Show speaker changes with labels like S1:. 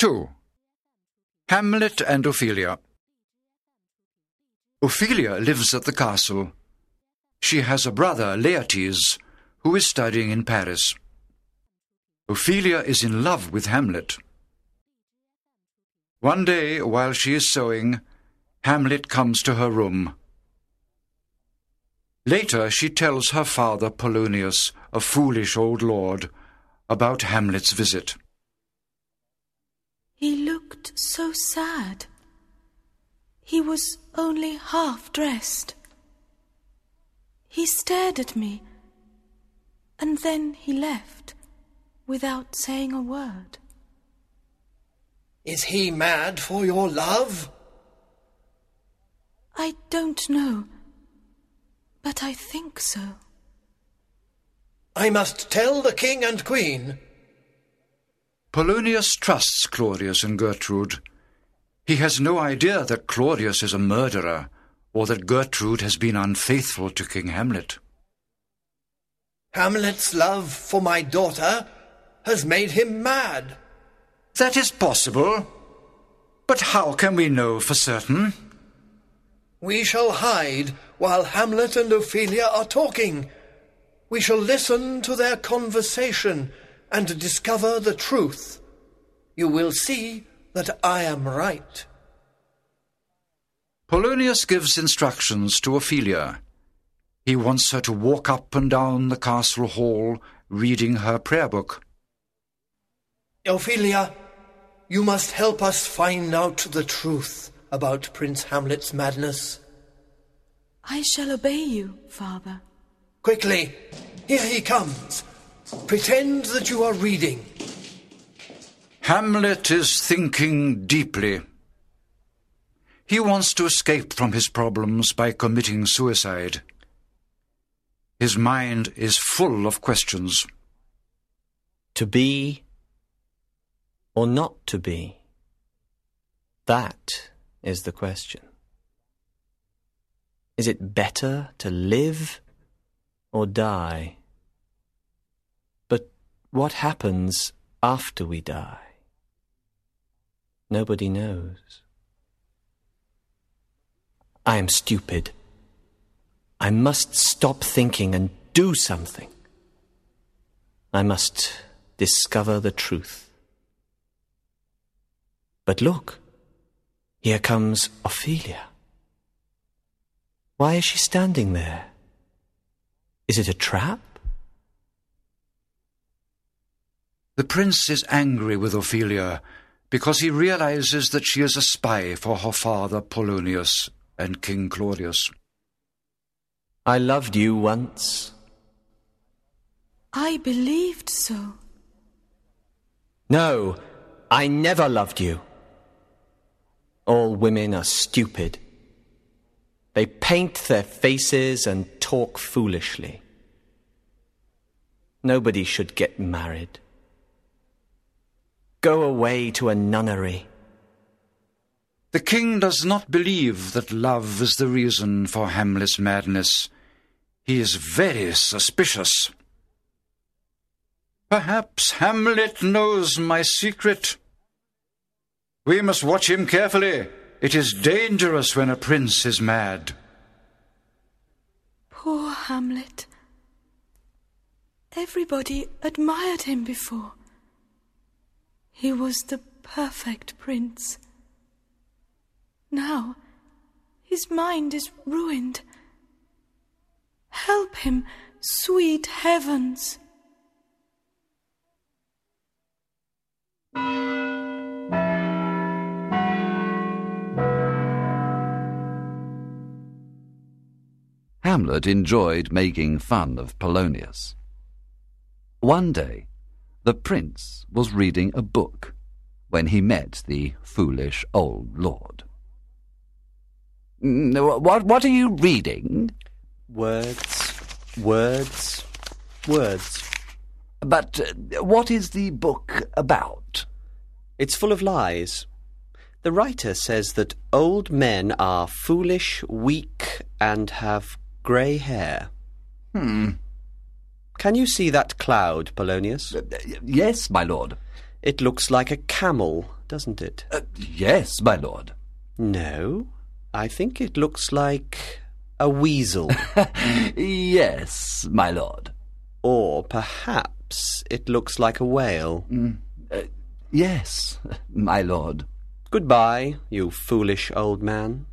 S1: 2. Hamlet and Ophelia. Ophelia lives at the castle. She has a brother, Laertes, who is studying in Paris. Ophelia is in love with Hamlet. One day, while she is sewing, Hamlet comes to her room. Later, she tells her father, Polonius, a foolish old lord, about Hamlet's visit.
S2: Looked so sad. He was only half dressed. He stared at me, and then he left without saying a word.
S3: Is he mad for your love?
S2: I don't know, but I think so.
S3: I must tell the king and queen.
S1: Polonius trusts Claudius and Gertrude. He has no idea that Claudius is a murderer, or that Gertrude has been unfaithful to King Hamlet.
S3: Hamlet's love for my daughter has made him mad.
S1: That is possible. But how can we know for certain?
S3: We shall hide while Hamlet and Ophelia are talking. We shall listen to their conversation and discover the truth. You will see that I am right.
S1: Polonius gives instructions to Ophelia. He wants her to walk up and down the castle hall reading her prayer book.
S3: Ophelia, you must help us find out the truth about Prince Hamlet's madness.
S2: I shall obey you, father.
S3: Quickly, here he comes. Pretend that you are reading.
S1: Hamlet is thinking deeply. He wants to escape from his problems by committing suicide. His mind is full of questions.
S4: To be or not to be? That is the question. Is it better to live or die? What happens after we die? Nobody knows. I am stupid. I must stop thinking and do something. I must discover the truth. But look, here comes Ophelia. Why is she standing there? Is it a trap?
S1: The prince is angry with Ophelia because he realizes that she is a spy for her father Polonius and King Claudius.
S4: I loved you once.
S2: I believed so.
S4: No, I never loved you. All women are stupid. They paint their faces and talk foolishly. Nobody should get married. Go away to a nunnery.
S1: The king does not believe that love is the reason for Hamlet's madness. He is very suspicious. Perhaps Hamlet knows my secret. We must watch him carefully. It is dangerous when a prince is mad.
S2: Poor Hamlet. Everybody admired him before. He was the perfect prince. Now, his mind is ruined. Help him, sweet heavens.
S5: Hamlet enjoyed making fun of Polonius. One day, the prince was reading a book when he met the foolish old lord. "Mm, What, what are you reading?
S4: Words, words, words.
S5: But uh, what is the book about?
S4: It's full of lies. The writer says that old men are foolish, weak, and have grey hair.
S5: Hmm.
S4: Can you see that cloud, Polonius?
S5: Uh, Yes, my lord.
S4: It looks like a camel doesn't it?
S5: Uh, yes, my lord.
S4: No, I think it looks like a weasel.
S5: yes, my lord.
S4: or perhaps it looks like a whale.
S5: Yes, my lord.
S4: Goodbye, you foolish old man.